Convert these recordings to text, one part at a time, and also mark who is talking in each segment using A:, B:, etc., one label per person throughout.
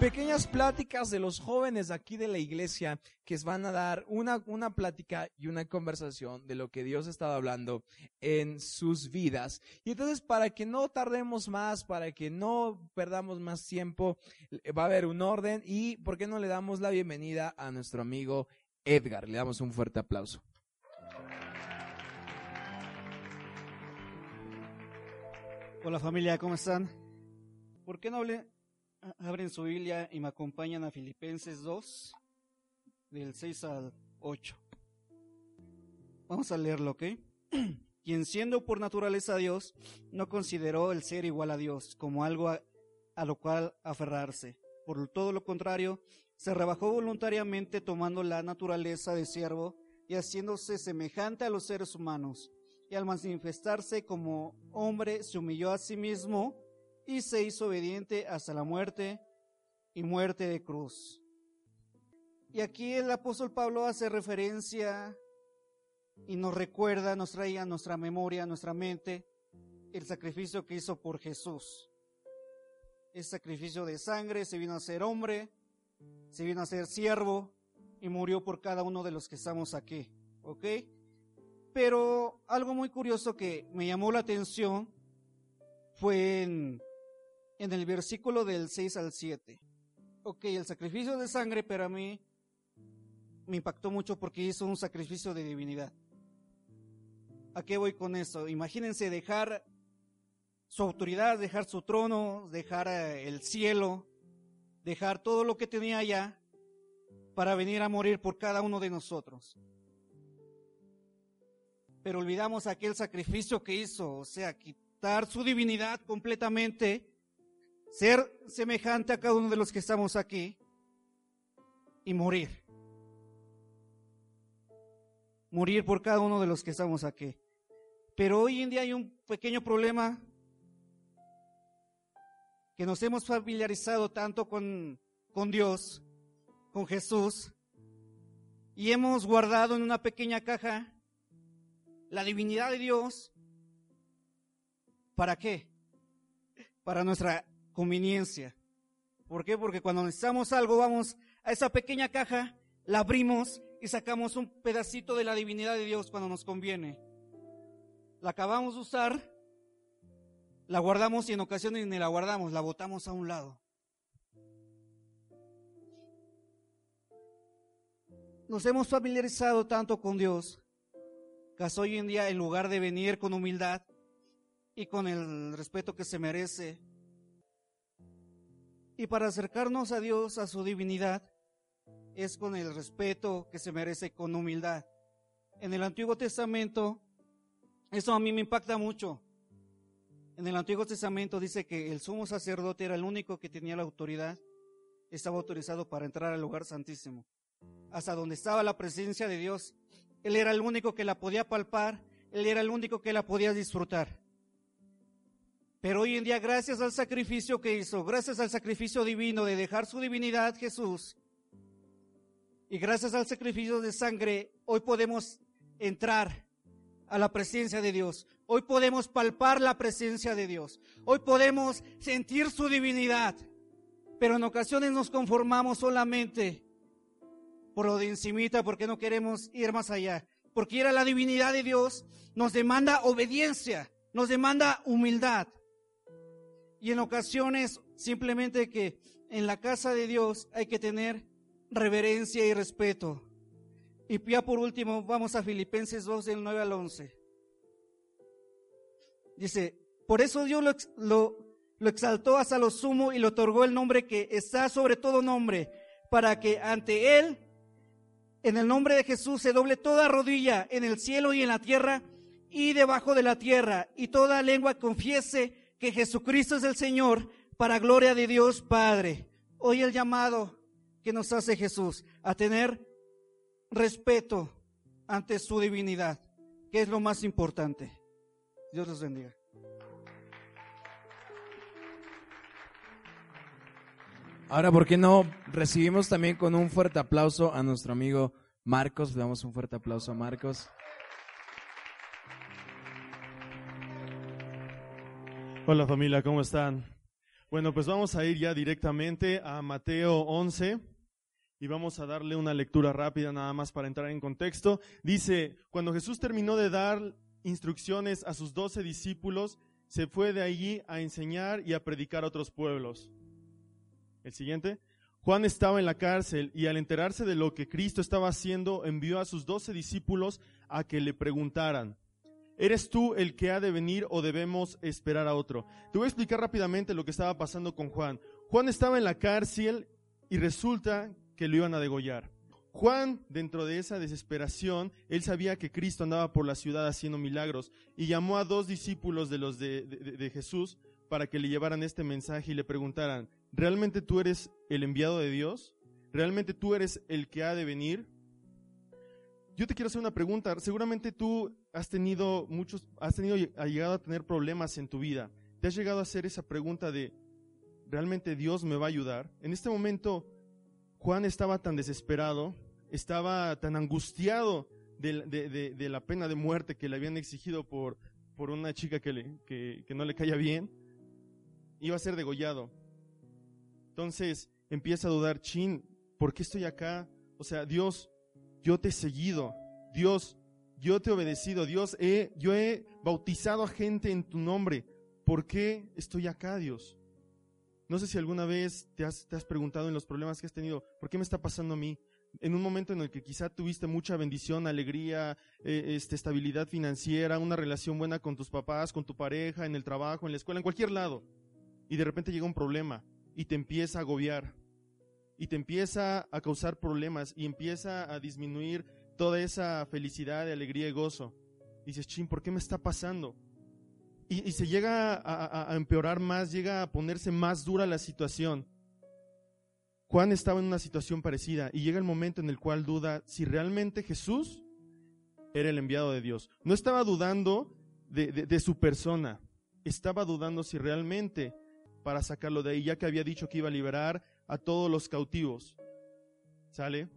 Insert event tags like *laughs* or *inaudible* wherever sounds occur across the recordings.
A: pequeñas pláticas de los jóvenes aquí de la iglesia que van a dar una, una plática y una conversación de lo que Dios ha estado hablando en sus vidas. Y entonces, para que no tardemos más, para que no perdamos más tiempo, va a haber un orden y ¿por qué no le damos la bienvenida a nuestro amigo Edgar? Le damos un fuerte aplauso.
B: Hola familia, ¿cómo están? ¿Por qué no le abren su Biblia y me acompañan a Filipenses 2, del 6 al 8? Vamos a leerlo, ¿ok? *clears throat* Quien siendo por naturaleza Dios, no consideró el ser igual a Dios como algo a, a lo cual aferrarse. Por todo lo contrario, se rebajó voluntariamente tomando la naturaleza de siervo y haciéndose semejante a los seres humanos. Y al manifestarse como hombre, se humilló a sí mismo y se hizo obediente hasta la muerte y muerte de cruz. Y aquí el apóstol Pablo hace referencia y nos recuerda, nos trae a nuestra memoria, a nuestra mente, el sacrificio que hizo por Jesús. El sacrificio de sangre, se vino a ser hombre, se vino a ser siervo y murió por cada uno de los que estamos aquí. ¿Ok? Pero algo muy curioso que me llamó la atención fue en, en el versículo del 6 al 7. Ok, el sacrificio de sangre para mí me impactó mucho porque hizo un sacrificio de divinidad. ¿A qué voy con eso? Imagínense dejar su autoridad, dejar su trono, dejar eh, el cielo, dejar todo lo que tenía allá para venir a morir por cada uno de nosotros. Pero olvidamos aquel sacrificio que hizo, o sea, quitar su divinidad completamente, ser semejante a cada uno de los que estamos aquí y morir. Morir por cada uno de los que estamos aquí. Pero hoy en día hay un pequeño problema que nos hemos familiarizado tanto con, con Dios, con Jesús, y hemos guardado en una pequeña caja la divinidad de Dios. ¿Para qué? Para nuestra conveniencia. ¿Por qué? Porque cuando necesitamos algo, vamos a esa pequeña caja, la abrimos y sacamos un pedacito de la divinidad de Dios cuando nos conviene. La acabamos de usar, la guardamos y en ocasiones ni la guardamos, la botamos a un lado. Nos hemos familiarizado tanto con Dios que hoy en día en lugar de venir con humildad y con el respeto que se merece, y para acercarnos a Dios, a su divinidad, es con el respeto que se merece, con humildad. En el Antiguo Testamento, eso a mí me impacta mucho. En el Antiguo Testamento dice que el sumo sacerdote era el único que tenía la autoridad, estaba autorizado para entrar al lugar santísimo, hasta donde estaba la presencia de Dios. Él era el único que la podía palpar, él era el único que la podía disfrutar. Pero hoy en día, gracias al sacrificio que hizo, gracias al sacrificio divino de dejar su divinidad Jesús, y gracias al sacrificio de sangre, hoy podemos entrar a la presencia de Dios. Hoy podemos palpar la presencia de Dios. Hoy podemos sentir su divinidad. Pero en ocasiones nos conformamos solamente por lo de encimita, porque no queremos ir más allá. Porque ir la divinidad de Dios nos demanda obediencia, nos demanda humildad. Y en ocasiones simplemente que en la casa de Dios hay que tener reverencia y respeto. Y ya por último, vamos a Filipenses 2 del 9 al 11. Dice, por eso Dios lo, lo, lo, exaltó hasta lo sumo y le otorgó el nombre que está sobre todo nombre, para que ante Él, en el nombre de Jesús, se doble toda rodilla en el cielo y en la tierra y debajo de la tierra, y toda lengua confiese que Jesucristo es el Señor, para gloria de Dios Padre. Hoy el llamado que nos hace Jesús a tener respeto ante su divinidad, que es lo más importante. Dios los bendiga.
A: Ahora, ¿por qué no recibimos también con un fuerte aplauso a nuestro amigo Marcos? Le damos un fuerte aplauso a Marcos.
C: Hola familia, ¿cómo están? Bueno, pues vamos a ir ya directamente a Mateo 11 y vamos a darle una lectura rápida nada más para entrar en contexto. Dice, cuando Jesús terminó de dar instrucciones a sus doce discípulos, se fue de allí a enseñar y a predicar a otros pueblos. El siguiente. Juan estaba en la cárcel y al enterarse de lo que Cristo estaba haciendo, envió a sus doce discípulos a que le preguntaran, ¿eres tú el que ha de venir o debemos esperar a otro? Te voy a explicar rápidamente lo que estaba pasando con Juan. Juan estaba en la cárcel y resulta que lo iban a degollar. Juan, dentro de esa desesperación, él sabía que Cristo andaba por la ciudad haciendo milagros y llamó a dos discípulos de los de, de, Jesús para que le llevaran este mensaje y le preguntaran, ¿realmente tú eres el enviado de Dios? ¿Realmente tú eres el que ha de venir? Yo te quiero hacer una pregunta. Seguramente tú has tenido muchos, has tenido, has llegado a tener problemas en tu vida. ¿Te has llegado a hacer esa pregunta de, ¿realmente Dios me va a ayudar? En este momento, Juan estaba tan desesperado, estaba tan angustiado de, la pena de muerte que le habían exigido por, por una chica que, le, que, no le caía bien, iba a ser degollado. Entonces empieza a dudar, chin, ¿por qué estoy acá? O sea, Dios, yo te he seguido, Dios, yo te he obedecido, Dios, he, yo he bautizado a gente en tu nombre, ¿por qué estoy acá, Dios? No sé si alguna vez te has, preguntado en los problemas que has tenido, ¿por qué me está pasando a mí? En un momento en el que quizá tuviste mucha bendición, alegría, eh, este, estabilidad financiera, una relación buena con tus papás, con tu pareja, en el trabajo, en la escuela, en cualquier lado. Y de repente llega un problema y te empieza a agobiar. Y te empieza a causar problemas y empieza a disminuir toda esa felicidad, alegría y gozo. dices, chin, ¿por qué me está pasando? y, se llega a, empeorar más, llega a ponerse más dura la situación. Juan estaba en una situación parecida y llega el momento en el cual duda si realmente Jesús era el enviado de Dios. No estaba dudando de, su persona, estaba dudando si realmente para sacarlo de ahí, ya que había dicho que iba a liberar a todos los cautivos. ¿Sale?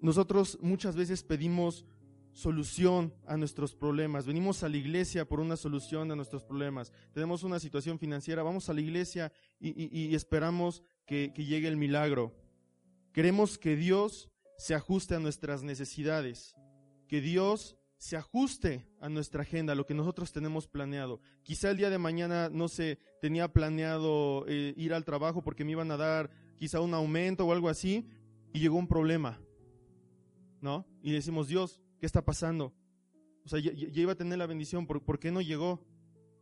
C: Nosotros muchas veces pedimos solución a nuestros problemas. Venimos a la iglesia por una solución a nuestros problemas. Tenemos una situación financiera, vamos a la iglesia y, esperamos que, llegue el milagro. Queremos que Dios se ajuste a nuestras necesidades, que Dios se ajuste a nuestra agenda, a lo que nosotros tenemos planeado. Quizá el día de mañana, no sé, tenía planeado eh, ir al trabajo porque me iban a dar quizá un aumento o algo así, y llegó un problema, ¿no? Y decimos, Dios, ¿Qué está pasando? O sea, ya, iba a tener la bendición, ¿por, qué no llegó?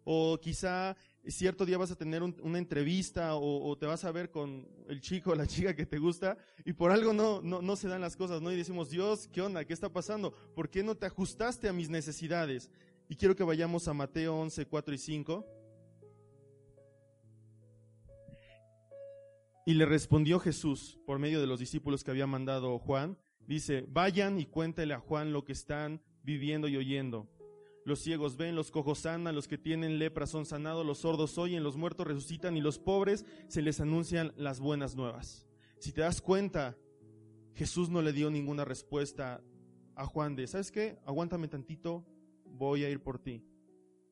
C: O quizá cierto día vas a tener una entrevista o, te vas a ver con el chico o la *laughs* chica que te gusta y por algo no, no, no se dan las cosas, ¿no? Y decimos, Dios, ¿qué onda? ¿Qué está pasando? ¿Por qué no te ajustaste a mis necesidades? Y quiero que vayamos a Mateo 11, 4 y 5. Y le respondió Jesús por medio de los discípulos que había mandado Juan, Dice, vayan y cuéntele a Juan lo que están viviendo y oyendo. Los ciegos ven, los cojos sanan, los que tienen lepra son sanados, los sordos oyen, los muertos resucitan y los pobres se les anuncian las buenas nuevas. Si te das cuenta, Jesús no le dio ninguna respuesta a Juan de, ¿sabes qué? Aguántame tantito, voy a ir por ti.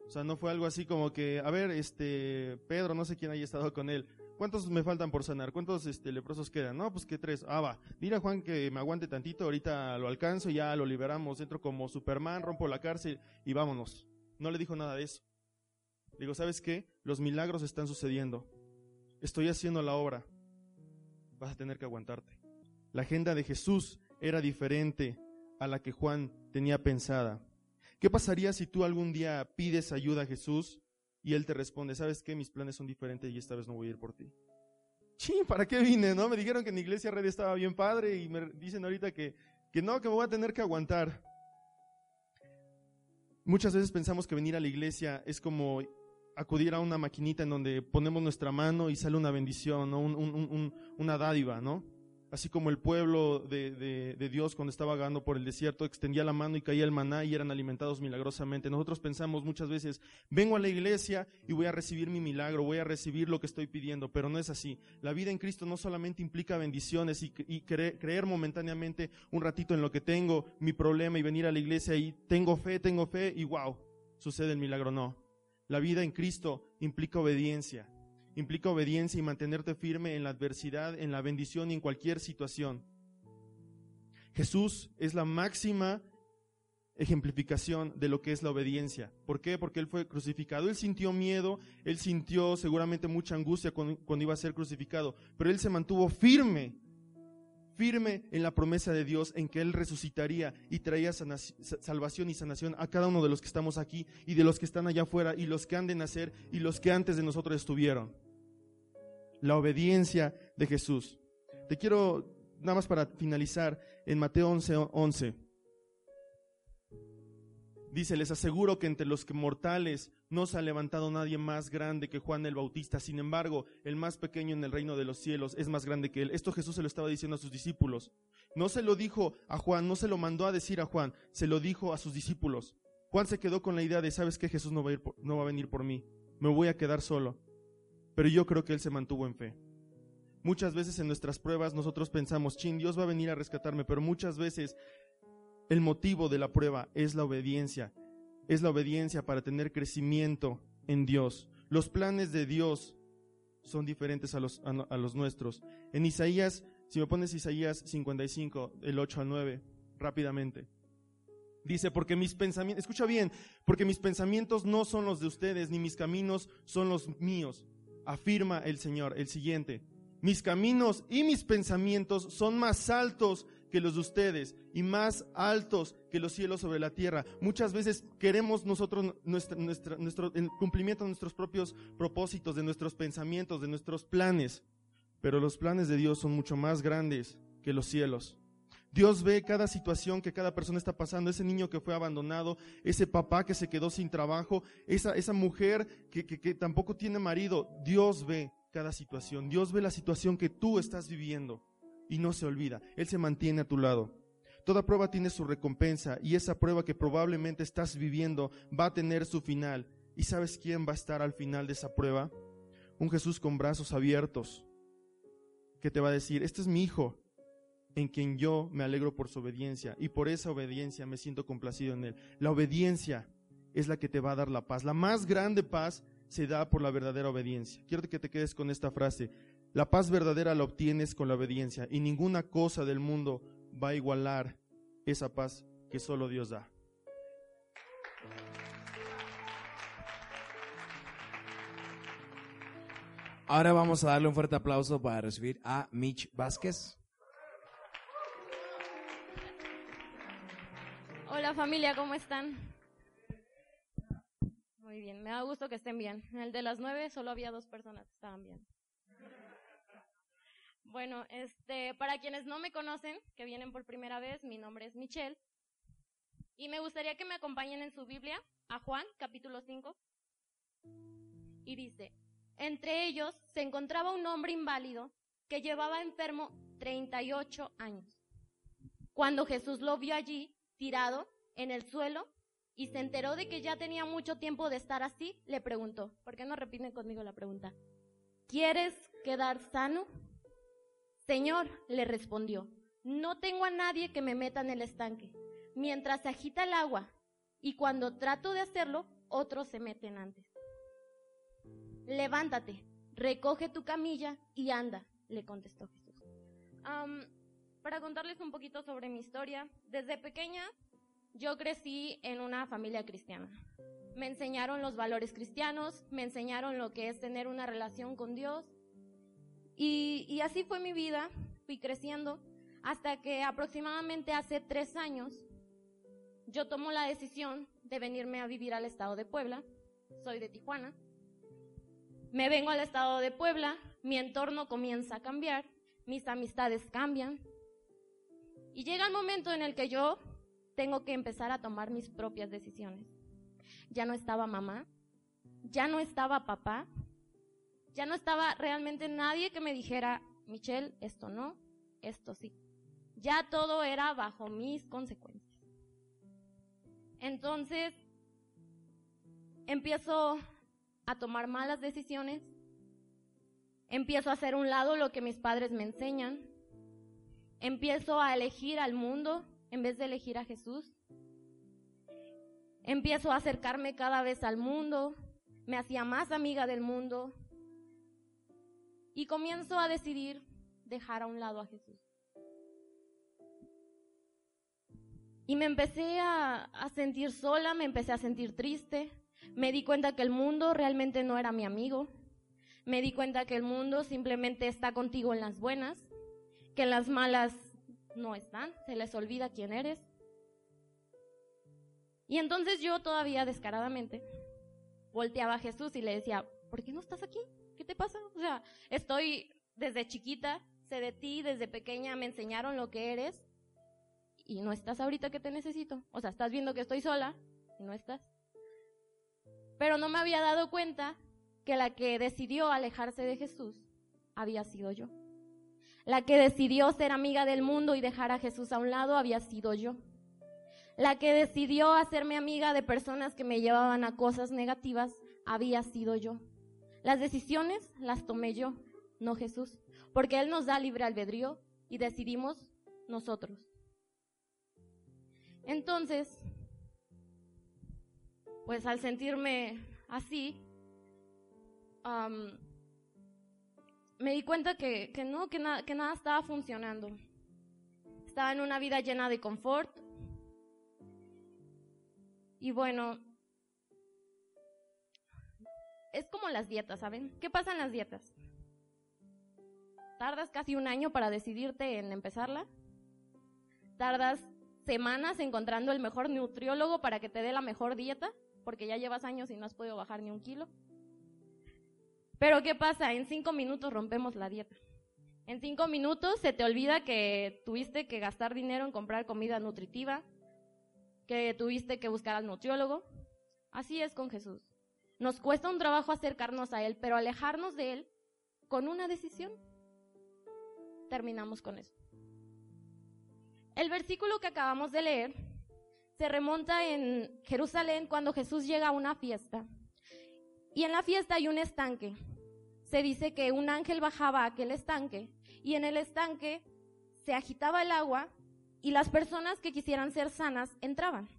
C: O sea, no fue algo así como que, a ver, este, Pedro, no sé quién haya estado con él, ¿Cuántos me faltan por sanar? ¿Cuántos este, leprosos quedan? No, pues que tres. Ah, va. Mira, Juan, que me aguante tantito, ahorita lo alcanzo, ya lo liberamos. Entro como Superman, rompo la cárcel y vámonos. No le dijo nada de eso. Digo, ¿sabes qué? Los milagros están sucediendo. Estoy haciendo la obra. Vas a tener que aguantarte. La agenda de Jesús era diferente a la que Juan tenía pensada. ¿Qué pasaría si tú algún día pides ayuda a Jesús y él te responde, ¿sabes qué? Mis planes son diferentes y esta vez no voy a ir por ti. Ching, ¿para qué vine? ¿No? Me dijeron que en iglesia red estaba bien padre y me dicen ahorita que, que no, que me voy a tener que aguantar. Muchas veces pensamos que venir a la iglesia es como acudir a una maquinita en donde ponemos nuestra mano y sale una bendición, ¿no? una dádiva, ¿no? Así como el pueblo de, de, Dios cuando estaba vagando por el desierto extendía la mano y caía el maná y eran alimentados milagrosamente. Nosotros pensamos muchas veces, vengo a la iglesia y voy a recibir mi milagro, voy a recibir lo que estoy pidiendo, pero no es así. La vida en Cristo no solamente implica bendiciones y, creer, creer momentáneamente un ratito en lo que tengo, mi problema y venir a la iglesia y tengo fe, tengo fe y wow, sucede el milagro. No. La vida en Cristo implica obediencia implica obediencia y mantenerte firme en la adversidad, en la bendición y en cualquier situación. Jesús es la máxima ejemplificación de lo que es la obediencia. ¿Por qué? Porque Él fue crucificado. Él sintió miedo, Él sintió seguramente mucha angustia cuando, iba a ser crucificado, pero Él se mantuvo firme, firme en la promesa de Dios en que Él resucitaría y traía salvación y sanación a cada uno de los que estamos aquí y de los que están allá afuera y los que han de nacer y los que antes de nosotros estuvieron la obediencia de Jesús. Te quiero, nada más para finalizar, en Mateo 11, 11. Dice, les aseguro que entre los que mortales no se ha levantado nadie más grande que Juan el Bautista. Sin embargo, el más pequeño en el reino de los cielos es más grande que él. Esto Jesús se lo estaba diciendo a sus discípulos. No se lo dijo a Juan, no se lo mandó a decir a Juan, se lo dijo a sus discípulos. Juan se quedó con la idea de, ¿sabes qué? Jesús no va a, no va a venir por mí. Me voy a quedar solo pero yo creo que Él se mantuvo en fe. Muchas veces en nuestras pruebas nosotros pensamos, chin, Dios va a venir a rescatarme, pero muchas veces el motivo de la prueba es la obediencia. Es la obediencia para tener crecimiento en Dios. Los planes de Dios son diferentes a los, a, los nuestros. En Isaías, si me pones Isaías 55, el 8 al 9, rápidamente. Dice, porque mis pensamientos, escucha bien, porque mis pensamientos no son los de ustedes, ni mis caminos son los míos afirma el Señor, el siguiente, mis caminos y mis pensamientos son más altos que los de ustedes y más altos que los cielos sobre la tierra. Muchas veces queremos nosotros nuestro, el cumplimiento de nuestros propios propósitos, de nuestros pensamientos, de nuestros planes, pero los planes de Dios son mucho más grandes que los cielos. Dios ve cada situación que cada persona está pasando, ese niño que fue abandonado, ese papá que se quedó sin trabajo, esa, esa mujer que, que tampoco tiene marido. Dios ve cada situación, Dios ve la situación que tú estás viviendo y no se olvida, Él se mantiene a tu lado. Toda prueba tiene su recompensa y esa prueba que probablemente estás viviendo va a tener su final. ¿Y sabes quién va a estar al final de esa prueba? Un Jesús con brazos abiertos que te va a decir, este es mi hijo, en quien yo me alegro por su obediencia y por esa obediencia me siento complacido en él. La obediencia es la que te va a dar la paz. La más grande paz se da por la verdadera obediencia. Quiero que te quedes con esta frase. La paz verdadera la obtienes con la obediencia y ninguna cosa del mundo va a igualar esa paz que solo Dios da.
A: Ahora vamos a darle un fuerte aplauso para recibir a Mitch Vázquez.
D: Hola familia, ¿cómo están? Muy bien, me da gusto que estén bien. En el de las nueve solo había dos personas que estaban bien. Bueno, este, para quienes no me conocen, que vienen por primera vez, mi nombre es Michelle. Y me gustaría que me acompañen en su Biblia a Juan, capítulo 5. Y dice, entre ellos se encontraba un hombre inválido que llevaba enfermo 38 años. Cuando Jesús lo vio allí, tirado en el suelo y se enteró de que ya tenía mucho tiempo de estar así, le preguntó, ¿por qué no repiten conmigo la pregunta? ¿Quieres quedar sano? Señor, le respondió, no tengo a nadie que me meta en el estanque, mientras se agita el agua, y cuando trato de hacerlo, otros se meten antes. Levántate, recoge tu camilla y anda, le contestó Jesús para contarles un poquito sobre mi historia. Desde pequeña yo crecí en una familia cristiana. Me enseñaron los valores cristianos, me enseñaron lo que es tener una relación con Dios. Y, así fue mi vida, fui creciendo hasta que aproximadamente hace tres años yo tomo la decisión de venirme a vivir al estado de Puebla. Soy de Tijuana. Me vengo al estado de Puebla, mi entorno comienza a cambiar, mis amistades cambian, y llega el momento en el que yo tengo que empezar a tomar mis propias decisiones. Ya no estaba mamá, ya no estaba papá, ya no estaba realmente nadie que me dijera, Michelle, esto no, esto sí. Ya todo era bajo mis consecuencias. Entonces, empiezo a tomar malas decisiones, empiezo a hacer un lado lo que mis padres me enseñan, empiezo a elegir al mundo en vez de elegir a Jesús, empiezo a acercarme cada vez al mundo, me hacía más amiga del mundo y comienzo a decidir dejar a un lado a Jesús. Y me empecé a, a, sentir sola, me empecé a sentir triste, me di cuenta que el mundo realmente no era mi amigo, me di cuenta que el mundo simplemente está contigo en las buenas, que en las malas no están, se les olvida quién eres. Y entonces yo todavía descaradamente volteaba a Jesús y le decía, ¿por qué no estás aquí? ¿Qué te pasa? O sea, estoy desde chiquita, sé de ti, desde pequeña me enseñaron lo que eres y no estás ahorita que te necesito. O sea, estás viendo que estoy sola y no estás. Pero no me había dado cuenta que la que decidió alejarse de Jesús había sido yo. La que decidió ser amiga del mundo y dejar a Jesús a un lado había sido yo. La que decidió hacerme amiga de personas que me llevaban a cosas negativas había sido yo. Las decisiones las tomé yo, no Jesús, porque Él nos da libre albedrío y decidimos nosotros. Entonces, pues al sentirme así, me di cuenta que, que no, que, na que nada estaba funcionando. Estaba en una vida llena de confort. Y bueno, es como las dietas, ¿saben? ¿Qué pasa en las dietas? Tardas casi un año para decidirte en empezarla. Tardas semanas encontrando el mejor nutriólogo para que te dé la mejor dieta, porque ya llevas años y no has podido bajar ni un kilo. Pero ¿qué pasa? En cinco minutos rompemos la dieta. En cinco minutos se te olvida que tuviste que gastar dinero en comprar comida nutritiva, que tuviste que buscar al nutriólogo. Así es con Jesús. Nos cuesta un trabajo acercarnos a Él, pero alejarnos de Él con una decisión. Terminamos con eso. El versículo que acabamos de leer se remonta en Jerusalén cuando Jesús llega a una fiesta. Y en la fiesta hay un estanque. Se dice que un ángel bajaba a aquel estanque y en el estanque se agitaba el agua y las personas que quisieran ser sanas entraban.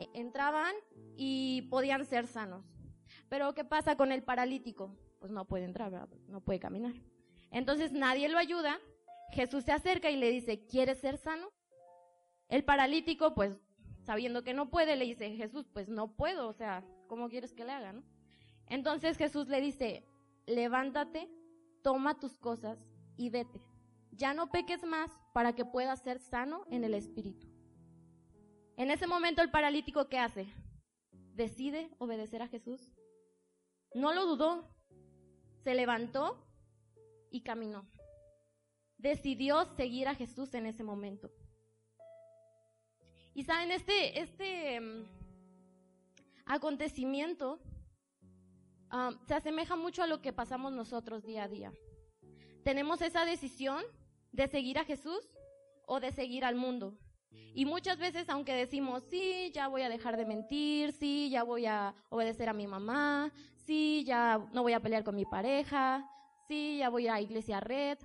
D: E, entraban y podían ser sanos. Pero ¿qué pasa con el paralítico? Pues no puede entrar, no puede caminar. Entonces nadie lo ayuda. Jesús se acerca y le dice, ¿quieres ser sano? El paralítico, pues, sabiendo que no puede, le dice, Jesús, pues no puedo, o sea, ¿cómo quieres que le haga, no? Entonces Jesús le dice, levántate, toma tus cosas y vete. Ya no peques más para que puedas ser sano en el espíritu. En ese momento el paralítico, ¿qué hace? Decide obedecer a Jesús. No lo dudó, se levantó y caminó. Decidió seguir a Jesús en ese momento. Y saben, este, este um, acontecimiento se asemeja mucho a lo que pasamos nosotros día a día. Tenemos esa decisión de seguir a Jesús o de seguir al mundo. Y muchas veces, aunque decimos, sí, ya voy a dejar de mentir, sí, ya voy a obedecer a mi mamá, sí, ya no voy a pelear con mi pareja, sí, ya voy a iglesia red.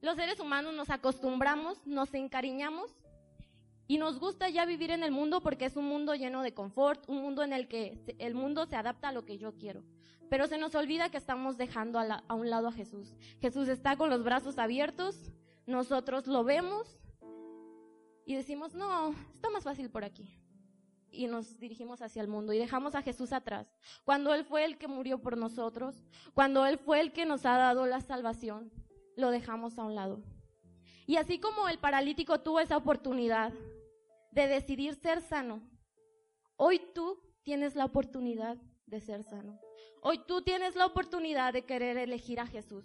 D: Los seres humanos nos acostumbramos, nos encariñamos y nos gusta ya vivir en el mundo porque es un mundo lleno de confort, un mundo en el que el mundo se adapta a lo que yo quiero. Pero se nos olvida que estamos dejando a, un lado a Jesús. Jesús está con los brazos abiertos, nosotros lo vemos y decimos, no, está más fácil por aquí. Y nos dirigimos hacia el mundo y dejamos a Jesús atrás. Cuando Él fue el que murió por nosotros, cuando Él fue el que nos ha dado la salvación, lo dejamos a un lado. Y así como el paralítico tuvo esa oportunidad de decidir ser sano. Hoy tú tienes la oportunidad de ser sano. Hoy tú tienes la oportunidad de querer elegir a Jesús.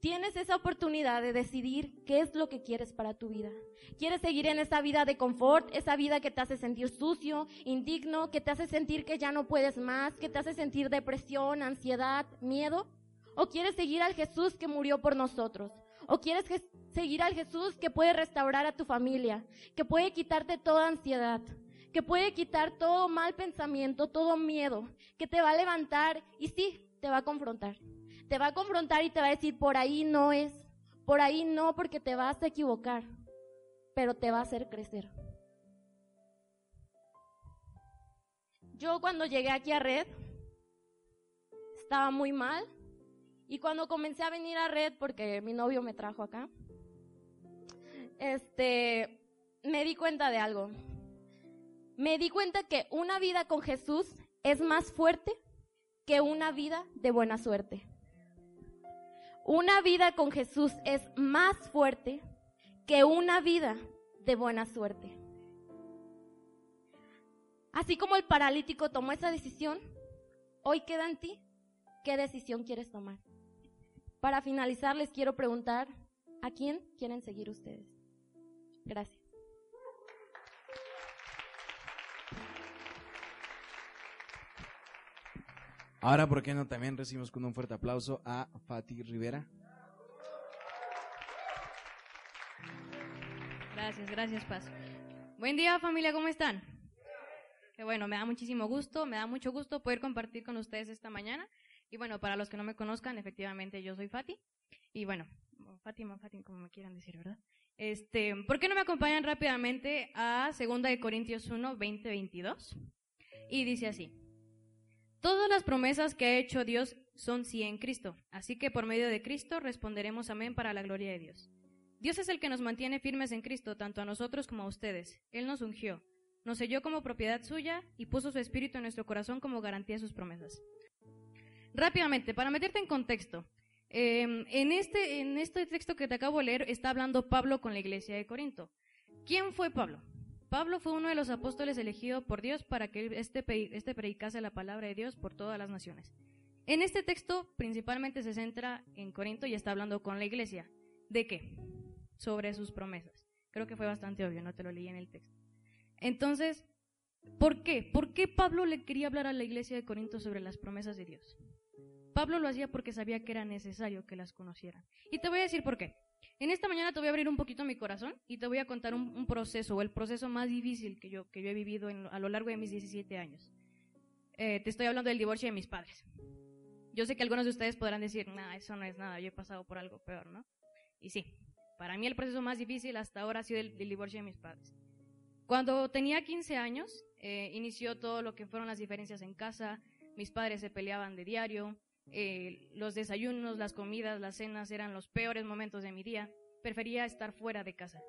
D: Tienes esa oportunidad de decidir qué es lo que quieres para tu vida. ¿Quieres seguir en esa vida de confort, esa vida que te hace sentir sucio, indigno, que te hace sentir que ya no puedes más, que te hace sentir depresión, ansiedad, miedo? ¿O quieres seguir al Jesús que murió por nosotros? ¿O quieres seguir al Jesús que puede restaurar a tu familia, que puede quitarte toda ansiedad, que puede quitar todo mal pensamiento, todo miedo, que te va a levantar y sí, te va a confrontar. Te va a confrontar y te va a decir, por ahí no es, por ahí no, porque te vas a equivocar, pero te va a hacer crecer. Yo cuando llegué aquí a Red, estaba muy mal, y cuando comencé a venir a Red, porque mi novio me trajo acá, este, me di cuenta de algo. Me di cuenta que una vida con Jesús es más fuerte que una vida de buena suerte. Una vida con Jesús es más fuerte que una vida de buena suerte. Así como el paralítico tomó esa decisión, hoy queda en ti qué decisión quieres tomar. Para finalizar, les quiero preguntar, ¿a quién quieren seguir ustedes? Gracias.
A: Ahora, ¿por qué no también recibimos con un fuerte aplauso a Fati Rivera?
E: Gracias, gracias, Paz. Buen día, familia, ¿cómo están? Que bueno, me da muchísimo gusto, me da mucho gusto poder compartir con ustedes esta mañana. Y bueno, para los que no me conozcan, efectivamente yo soy Fati. Y bueno, Fátima, Fátima, como me quieran decir, ¿verdad? Este, ¿por qué no me acompañan rápidamente a 2 de Corintios 1, 20, 22? Y dice así: Todas las promesas que ha hecho Dios son sí en Cristo, así que por medio de Cristo responderemos amén para la gloria de Dios. Dios es el que nos mantiene firmes en Cristo, tanto a nosotros como a ustedes. Él nos ungió, nos selló como propiedad suya y puso su espíritu en nuestro corazón como garantía de sus promesas. Rápidamente, para meterte en contexto, em, en, este, en este texto que te acabo de leer está hablando Pablo con la iglesia de Corinto. ¿Quién fue Pablo? Pablo fue uno de los apóstoles elegidos por Dios para que este, este predicase la palabra de Dios por todas las naciones. En este texto principalmente se centra en Corinto y está hablando con la iglesia. ¿De qué? Sobre sus promesas. Creo que fue bastante obvio, no te lo leí en el texto. Entonces, ¿por qué? ¿Por qué Pablo le quería hablar a la iglesia de Corinto sobre las promesas de Dios? Pablo lo hacía porque sabía que era necesario que las conocieran. Y te voy a decir por qué. En esta mañana te voy a abrir un poquito mi corazón y te voy a contar un, proceso, el proceso más difícil que yo, que yo he vivido a lo largo de mis 17 años. Eh, te estoy hablando del divorcio de mis padres. Yo sé que algunos de ustedes podrán decir, nada, eso no es nada, yo he pasado por algo peor, ¿no? Y sí, para mí el proceso más difícil hasta ahora ha sido el, divorcio de mis padres. Cuando tenía 15 años, eh, inició todo lo que fueron las diferencias en casa, mis padres se peleaban de diario, eh, los desayunos, las comidas, las cenas eran los peores momentos de mi día. Prefería estar fuera de casa.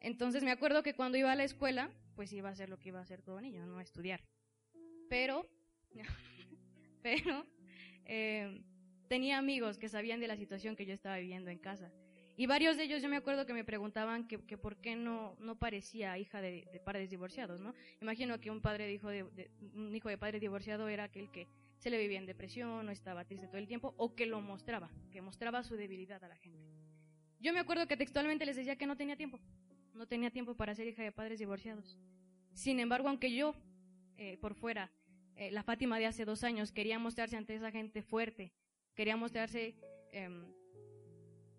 E: Entonces me acuerdo que cuando iba a la escuela, pues iba a hacer lo que iba a hacer todo niño, no estudiar. Pero, *laughs* pero, eh, tenía amigos que sabían de la situación que yo estaba viviendo en casa. Y varios de ellos yo me acuerdo que me preguntaban que, por qué no, no parecía hija de, padres divorciados, ¿no? Imagino que un padre de hijo de, un hijo de padre divorciado era aquel que se le vivía en depresión o estaba triste todo el tiempo o que lo mostraba, que mostraba su debilidad a la gente. Yo me acuerdo que textualmente les decía que no tenía tiempo, no tenía tiempo para ser hija de padres divorciados. Sin embargo, aunque yo, eh, por fuera, eh, la Fátima de hace dos años, quería mostrarse ante esa gente fuerte, quería mostrarse em,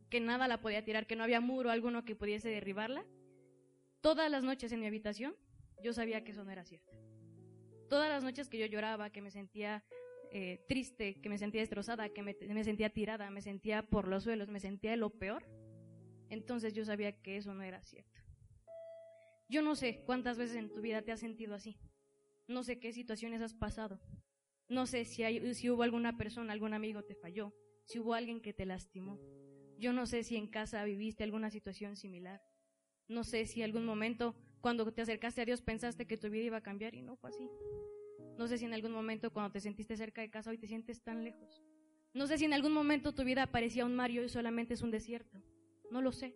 E: que nada la podía tirar, que no había muro alguno que pudiese derribarla, todas las noches en mi habitación yo sabía que eso no era cierto. Todas las noches que yo lloraba, que me sentía eh, triste, que me sentía destrozada, que me, me sentía tirada, me sentía por los suelos, me sentía lo peor, entonces yo sabía que eso no era cierto. Yo no sé cuántas veces en tu vida te has sentido así. No sé qué situaciones has pasado. No sé si, hay, si hubo alguna persona, algún amigo te falló, si hubo alguien que te lastimó. Yo no sé si en casa viviste alguna situación similar. No sé si algún momento, cuando te acercaste a Dios, pensaste que tu vida iba a cambiar y no fue así. No sé si en algún momento cuando te sentiste cerca de casa hoy te sientes tan lejos. No sé si en algún momento tu vida parecía un mar y hoy solamente es un desierto. No lo sé.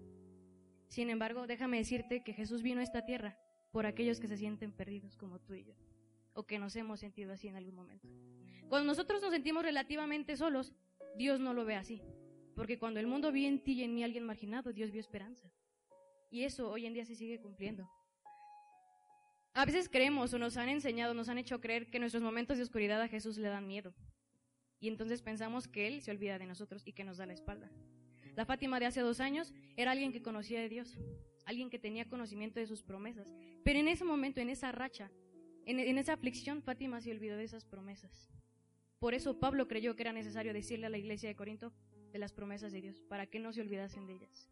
E: Sin embargo, déjame decirte que Jesús vino a esta tierra por aquellos que se sienten perdidos como tú y yo, o que nos hemos sentido así en algún momento. Cuando nosotros nos sentimos relativamente solos, Dios no lo ve así, porque cuando el mundo vio en ti y en mí alguien marginado, Dios vio esperanza. Y eso hoy en día se sigue cumpliendo. A veces creemos o nos han enseñado, nos han hecho creer que nuestros momentos de oscuridad a Jesús le dan miedo. Y entonces pensamos que Él se olvida de nosotros y que nos da la espalda. La Fátima de hace dos años era alguien que conocía de Dios, alguien que tenía conocimiento de sus promesas. Pero en ese momento, en esa racha, en, en esa aflicción, Fátima se olvidó de esas promesas. Por eso Pablo creyó que era necesario decirle a la iglesia de Corinto de las promesas de Dios, para que no se olvidasen de ellas.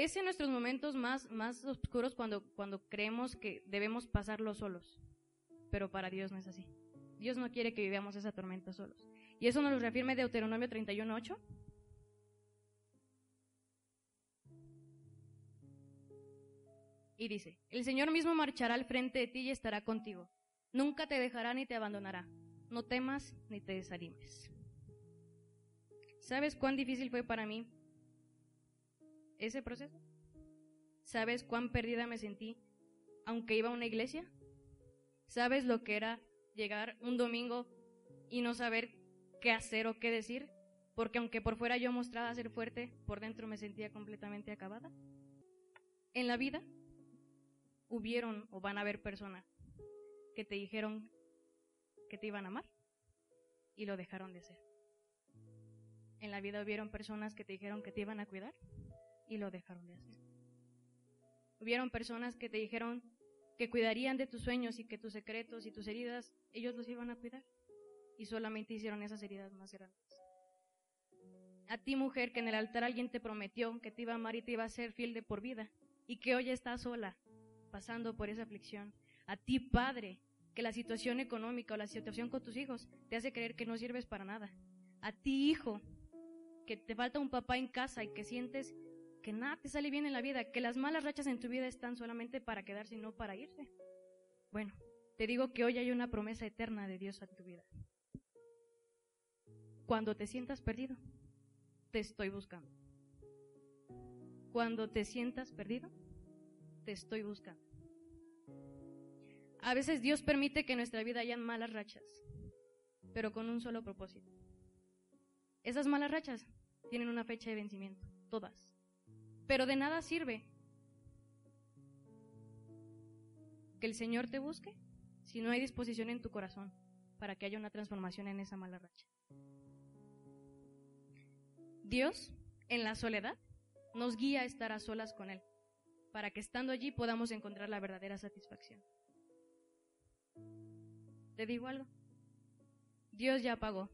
E: Es en nuestros momentos más, más oscuros cuando, cuando creemos que debemos pasarlo solos, pero para Dios no es así. Dios no quiere que vivamos esa tormenta solos. Y eso nos lo reafirma Deuteronomio 31.8. Y dice, el Señor mismo marchará al frente de ti y estará contigo. Nunca te dejará ni te abandonará. No temas ni te desanimes. ¿Sabes cuán difícil fue para mí ese proceso? ¿Sabes cuán perdida me sentí aunque iba a una iglesia? ¿Sabes lo que era llegar un domingo y no saber qué hacer o qué decir? Porque aunque por fuera yo mostraba ser fuerte, por dentro me sentía completamente acabada. En la vida hubieron o van a haber personas que te dijeron que te iban a amar y lo dejaron de ser. En la vida hubieron personas que te dijeron que te iban a cuidar y lo dejaron de hacer. Hubieron personas que te dijeron que cuidarían de tus sueños y que tus secretos y tus heridas, ellos los iban a cuidar y solamente hicieron esas heridas más grandes. A ti mujer que en el altar alguien te prometió que te iba a amar y te iba a ser fiel de por vida y que hoy estás sola pasando por esa aflicción. A ti padre que la situación económica o la situación con tus hijos te hace creer que no sirves para nada. A ti hijo que te falta un papá en casa y que sientes que nada te sale bien en la vida, que las malas rachas en tu vida están solamente para quedarse y no para irse. Bueno, te digo que hoy hay una promesa eterna de Dios en tu vida. Cuando te sientas perdido, te estoy buscando. Cuando te sientas perdido, te estoy buscando. A veces Dios permite que en nuestra vida hayan malas rachas, pero con un solo propósito. Esas malas rachas tienen una fecha de vencimiento, todas. Pero de nada sirve que el Señor te busque si no hay disposición en tu corazón para que haya una transformación en esa mala racha. Dios, en la soledad, nos guía a estar a solas con Él, para que estando allí podamos encontrar la verdadera satisfacción. ¿Te digo algo? Dios ya pagó.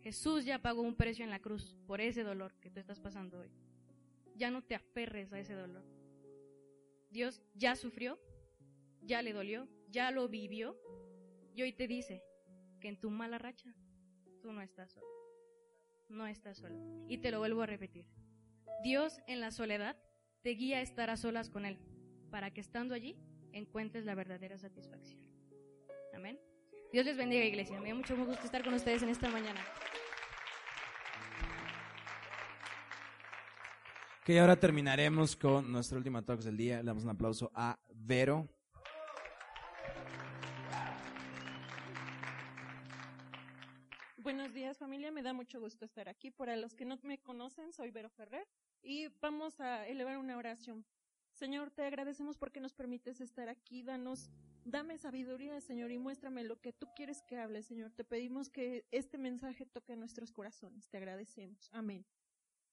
E: Jesús ya pagó un precio en la cruz por ese dolor que tú estás pasando hoy ya no te aferres a ese dolor. Dios ya sufrió, ya le dolió, ya lo vivió y hoy te dice que en tu mala racha tú no estás solo. No estás solo. Y te lo vuelvo a repetir. Dios en la soledad te guía a estar a solas con Él, para que estando allí encuentres la verdadera satisfacción. Amén. Dios les bendiga, iglesia. Me da mucho gusto estar con ustedes en esta mañana.
A: Que ahora terminaremos con nuestro último talk del día. Le damos un aplauso a Vero.
F: Buenos días familia, me da mucho gusto estar aquí. Para los que no me conocen, soy Vero Ferrer y vamos a elevar una oración. Señor, te agradecemos porque nos permites estar aquí. Danos, dame sabiduría, Señor, y muéstrame lo que tú quieres que hable, Señor. Te pedimos que este mensaje toque nuestros corazones. Te agradecemos. Amén.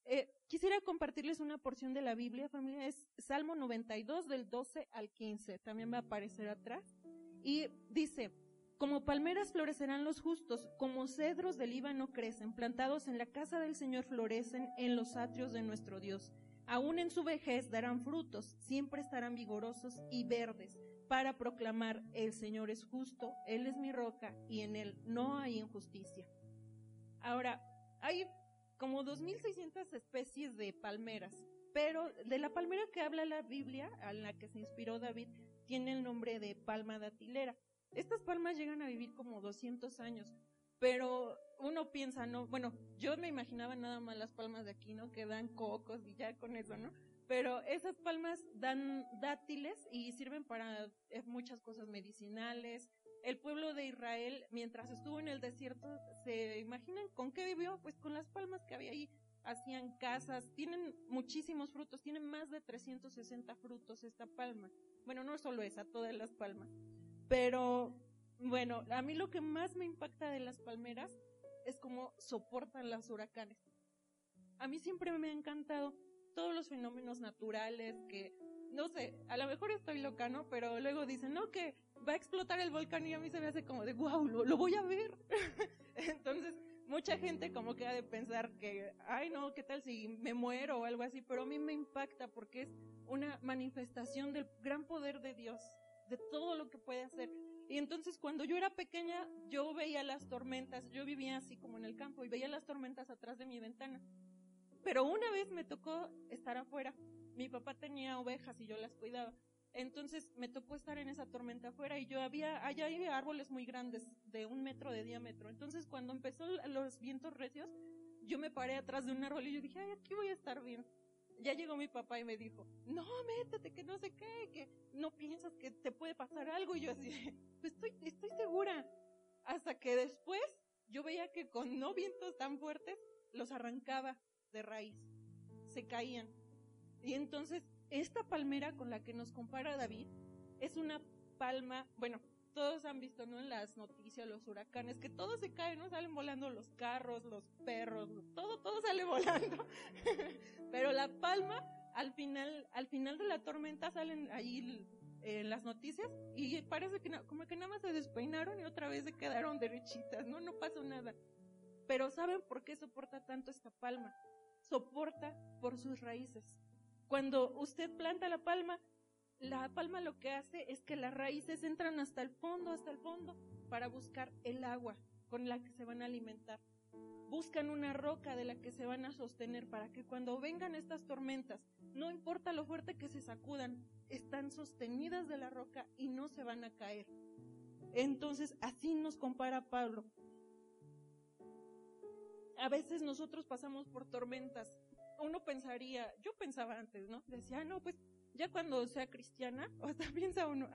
F: Eh, quisiera compartirles una porción de la Biblia, familia, es Salmo 92 del 12 al 15, también va a aparecer atrás. Y dice, como palmeras florecerán los justos, como cedros del Líbano crecen, plantados en la casa del Señor florecen en los atrios de nuestro Dios. Aún en su vejez darán frutos, siempre estarán vigorosos y verdes, para proclamar, el Señor es justo, Él es mi roca, y en Él no hay injusticia. Ahora, hay como 2.600 especies de palmeras, pero de la palmera que habla la Biblia, a la que se inspiró David, tiene el nombre de palma datilera. Estas palmas llegan a vivir como 200 años, pero uno piensa, no, bueno, yo me imaginaba nada más las palmas de aquí, ¿no? Que dan cocos y ya con eso, ¿no? Pero esas palmas dan dátiles y sirven para eh, muchas cosas medicinales, el pueblo de Israel, mientras estuvo en el desierto, ¿se imaginan con qué vivió? Pues con las palmas que había ahí. Hacían casas, tienen muchísimos frutos, tienen más de 360 frutos esta palma. Bueno, no solo esa, todas las palmas. Pero, bueno, a mí lo que más me impacta de las palmeras es cómo soportan los huracanes. A mí siempre me ha encantado todos los fenómenos naturales que, no sé, a lo mejor estoy loca, ¿no? Pero luego dicen, no, que va a explotar el volcán y a mí se me hace como de, wow, lo, lo voy a ver. *laughs* Entonces, mucha gente como que ha de pensar que, ay no, ¿qué tal si me muero o algo así? Pero a mí me impacta porque es una manifestación del gran poder de Dios, de todo lo que puede hacer. Y entonces cuando yo era pequeña, yo veía las tormentas, yo vivía así como en el campo y veía las tormentas atrás de mi ventana. Pero una vez me tocó estar afuera. Mi papá tenía ovejas y yo las cuidaba. Entonces me tocó estar en esa tormenta afuera y yo había, allá hay árboles muy grandes de un metro de diámetro. Entonces cuando empezó los vientos recios, yo me paré atrás de un árbol y yo dije, ay, aquí voy a estar bien. Ya llegó mi papá y me dijo, no, métete, que no sé qué, que no piensas que te puede pasar algo. Y yo así, pues estoy, estoy segura. Hasta que después yo veía que con no vientos tan fuertes los arrancaba de raíz. Se caían. Y entonces esta palmera con la que nos compara David es una palma, bueno, todos han visto, ¿no? En las noticias, los huracanes, que todo se cae, ¿no? Salen volando los carros, los perros, todo, todo sale *laughs* volando. Pero la palma, al final, al final de la tormenta salen ahí eh, las noticias y parece que como que nada más se despeinaron y otra vez se quedaron derechitas, ¿no? No pasó nada. Pero ¿saben por qué soporta tanto esta palma? Soporta por sus raíces. Cuando usted planta la palma, la palma lo que hace es que las raíces entran hasta el fondo, hasta el fondo, para buscar el agua con la que se van a alimentar. Buscan una roca de la que se van a sostener para que cuando vengan estas tormentas, no importa lo fuerte que se sacudan, están sostenidas de la roca y no se van a caer. Entonces, así nos compara Pablo. A veces nosotros pasamos por tormentas uno pensaría, yo pensaba antes, ¿no? Decía, no, pues ya cuando sea cristiana, *laughs* o hasta piensa uno,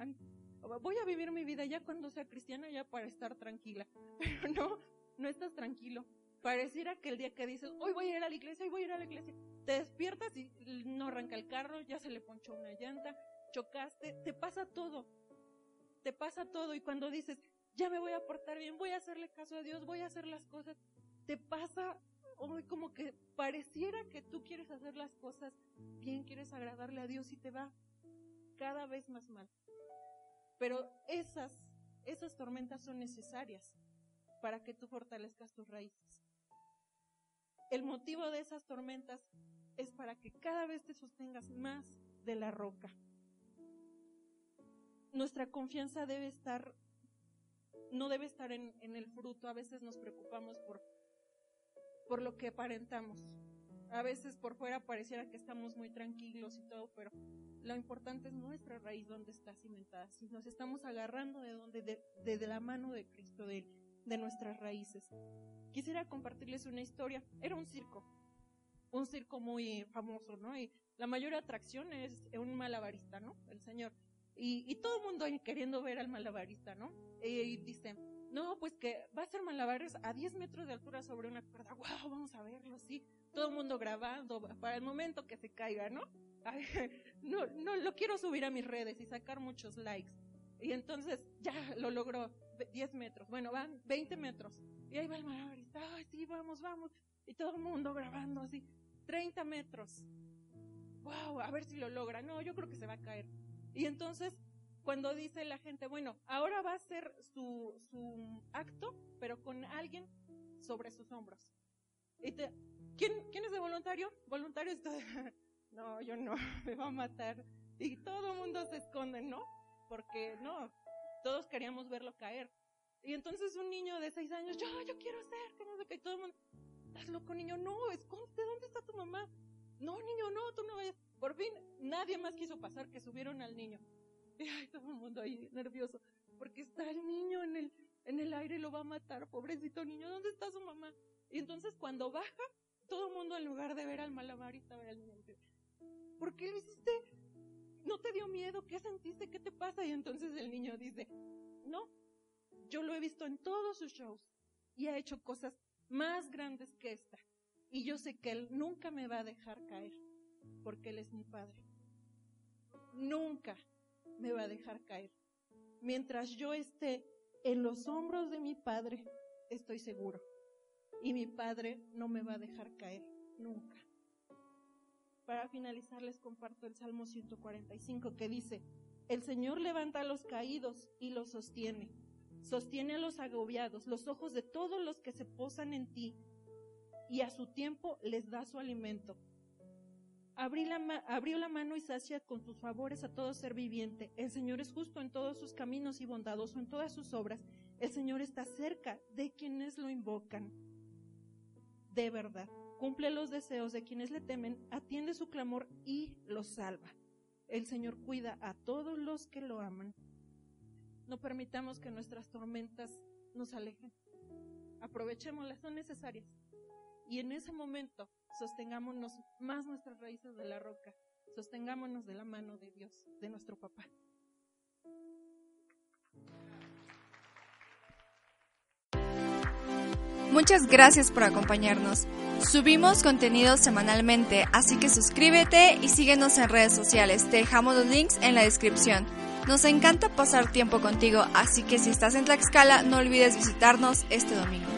F: voy a vivir mi vida ya cuando sea cristiana ya para estar tranquila. *laughs* Pero no, no estás tranquilo. Pareciera que el día que dices, hoy voy a ir a la iglesia, hoy voy a ir a la iglesia, te despiertas y no arranca el carro, ya se le ponchó una llanta, chocaste, te pasa todo. Te pasa todo y cuando dices, ya me voy a portar bien, voy a hacerle caso a Dios, voy a hacer las cosas, te pasa hoy como que pareciera que tú quieres hacer las cosas bien, quieres agradarle a Dios y te va cada vez más mal. Pero esas, esas tormentas son necesarias para que tú fortalezcas tus raíces. El motivo de esas tormentas es para que cada vez te sostengas más de la roca. Nuestra confianza debe estar, no debe estar en, en el fruto. A veces nos preocupamos por por lo que aparentamos. A veces por fuera pareciera que estamos muy tranquilos y todo, pero lo importante es nuestra raíz donde está cimentada. Si nos estamos agarrando de donde, de, la mano de Cristo, de, de nuestras raíces. Quisiera compartirles una historia. Era un circo, un circo muy famoso, ¿no? Y la mayor atracción es un malabarista, ¿no? El señor. Y, y todo el mundo queriendo ver al malabarista, ¿no? Y dice, no, pues que va a ser malabares a 10 metros de altura sobre una cuerda. ¡Wow! Vamos a verlo, sí. Todo el mundo grabando para el momento que se caiga, ¿no? *laughs* no, no, lo quiero subir a mis redes y sacar muchos likes. Y entonces ya lo logró 10 metros. Bueno, van 20 metros. Y ahí va el malabarista. ¡Ay, sí, vamos, vamos! Y todo el mundo grabando así. 30 metros. ¡Wow! A ver si lo logra. No, yo creo que se va a caer. Y entonces cuando dice la gente, bueno, ahora va a ser su, su acto, pero con alguien sobre sus hombros. Y ¿quién, ¿Quién es el voluntario? Voluntario está, *laughs* no, yo no, *laughs* me va a matar. Y todo el mundo se esconde, ¿no? Porque no, todos queríamos verlo caer. Y entonces un niño de seis años, yo, yo quiero ser, que no sé qué, todo el mundo, estás loco niño, no, escóndete, ¿dónde está tu mamá? No, niño, no, tú no vayas. Por fin, nadie más quiso pasar que subieron al niño. *laughs* Ay, todo el mundo ahí nervioso, porque está el niño en el, en el aire y lo va a matar, pobrecito niño, ¿dónde está su mamá? Y entonces cuando baja, todo el mundo en lugar de ver al malabarista ve al niño. ¿Por qué lo hiciste? ¿No te dio miedo? ¿Qué sentiste? ¿Qué te pasa? Y entonces el niño dice, no, yo lo he visto en todos sus shows y ha hecho cosas más grandes que esta. Y yo sé que él nunca me va a dejar caer, porque él es mi padre. Nunca me va a dejar caer. Mientras yo esté en los hombros de mi Padre, estoy seguro. y mi Padre no me va a dejar caer nunca. Para finalizar les comparto el Salmo 145 que dice, el Señor levanta a los caídos y los sostiene, sostiene a los agobiados, los ojos de todos los que se posan en ti y a su tiempo les da su alimento. La abrió la mano y sacia con sus favores a todo ser viviente. El Señor es justo en todos sus caminos y bondadoso en todas sus obras. El Señor está cerca de quienes lo invocan. De verdad, cumple los deseos de quienes le temen, atiende su clamor y los salva. El Señor cuida a todos los que lo aman. No permitamos que nuestras tormentas nos alejen. Aprovechémoslas, son necesarias. Y en ese momento sostengámonos más nuestras raíces de la roca, sostengámonos de la mano de Dios, de nuestro papá.
G: Muchas gracias por acompañarnos. Subimos contenido semanalmente, así que suscríbete y síguenos en redes sociales. Te dejamos los links en la descripción. Nos encanta pasar tiempo contigo, así que si estás en Tlaxcala no olvides visitarnos este domingo.